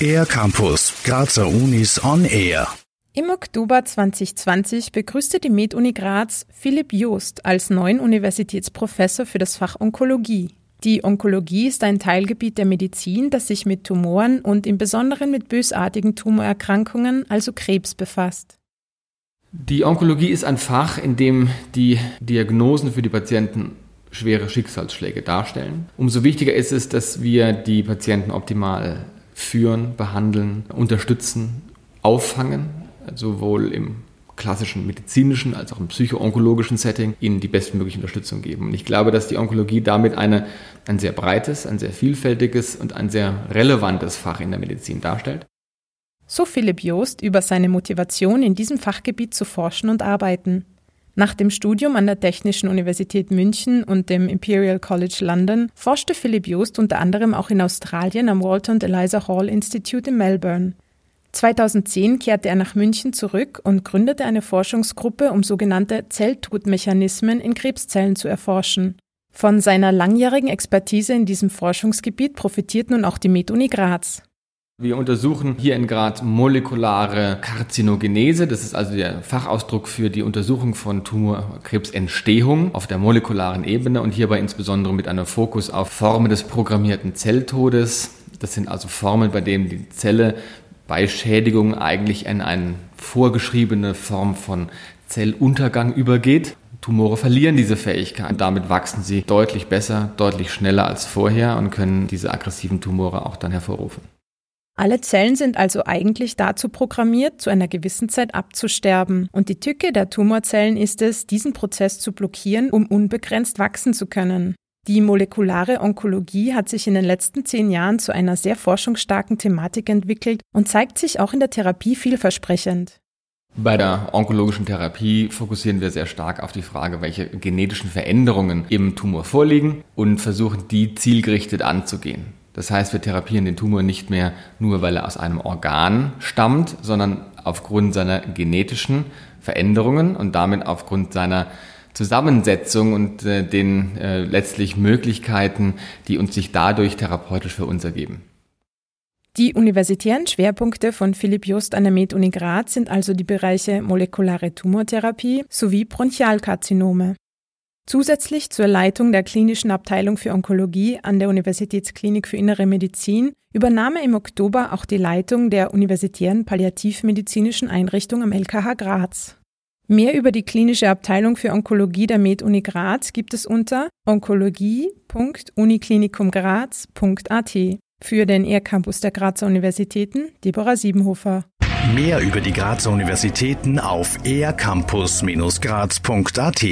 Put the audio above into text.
Air Campus, Grazer Unis on Air. Im Oktober 2020 begrüßte die Med-Uni Graz Philipp Joost als neuen Universitätsprofessor für das Fach Onkologie. Die Onkologie ist ein Teilgebiet der Medizin, das sich mit Tumoren und im Besonderen mit bösartigen Tumorerkrankungen, also Krebs, befasst. Die Onkologie ist ein Fach, in dem die Diagnosen für die Patienten schwere Schicksalsschläge darstellen. Umso wichtiger ist es, dass wir die Patienten optimal führen, behandeln, unterstützen, auffangen, sowohl im klassischen medizinischen als auch im psychoonkologischen Setting ihnen die bestmögliche Unterstützung geben. Und ich glaube, dass die Onkologie damit eine, ein sehr breites, ein sehr vielfältiges und ein sehr relevantes Fach in der Medizin darstellt. So Philipp Joost über seine Motivation, in diesem Fachgebiet zu forschen und arbeiten. Nach dem Studium an der Technischen Universität München und dem Imperial College London forschte Philipp Joost unter anderem auch in Australien am Walter und Eliza Hall Institute in Melbourne. 2010 kehrte er nach München zurück und gründete eine Forschungsgruppe, um sogenannte Zelltodmechanismen in Krebszellen zu erforschen. Von seiner langjährigen Expertise in diesem Forschungsgebiet profitiert nun auch die MedUni Graz. Wir untersuchen hier in Graz molekulare Karzinogenese. Das ist also der Fachausdruck für die Untersuchung von Tumorkrebsentstehung auf der molekularen Ebene und hierbei insbesondere mit einem Fokus auf Formen des programmierten Zelltodes. Das sind also Formen, bei denen die Zelle bei Schädigung eigentlich in eine vorgeschriebene Form von Zelluntergang übergeht. Tumore verlieren diese Fähigkeit. Damit wachsen sie deutlich besser, deutlich schneller als vorher und können diese aggressiven Tumore auch dann hervorrufen. Alle Zellen sind also eigentlich dazu programmiert, zu einer gewissen Zeit abzusterben. Und die Tücke der Tumorzellen ist es, diesen Prozess zu blockieren, um unbegrenzt wachsen zu können. Die molekulare Onkologie hat sich in den letzten zehn Jahren zu einer sehr forschungsstarken Thematik entwickelt und zeigt sich auch in der Therapie vielversprechend. Bei der onkologischen Therapie fokussieren wir sehr stark auf die Frage, welche genetischen Veränderungen im Tumor vorliegen und versuchen, die zielgerichtet anzugehen. Das heißt, wir therapieren den Tumor nicht mehr nur, weil er aus einem Organ stammt, sondern aufgrund seiner genetischen Veränderungen und damit aufgrund seiner Zusammensetzung und äh, den äh, letztlich Möglichkeiten, die uns sich dadurch therapeutisch für uns ergeben. Die universitären Schwerpunkte von Philipp Just an der Med-Uni Graz sind also die Bereiche molekulare Tumortherapie sowie Bronchialkarzinome. Zusätzlich zur Leitung der klinischen Abteilung für Onkologie an der Universitätsklinik für Innere Medizin übernahm er im Oktober auch die Leitung der universitären palliativmedizinischen Einrichtung am LKH Graz. Mehr über die klinische Abteilung für Onkologie der Med-Uni Graz gibt es unter onkologie.uniklinikumgraz.at. Für den ER-Campus der Grazer Universitäten, Deborah Siebenhofer. Mehr über die Grazer Universitäten auf ercampus-graz.at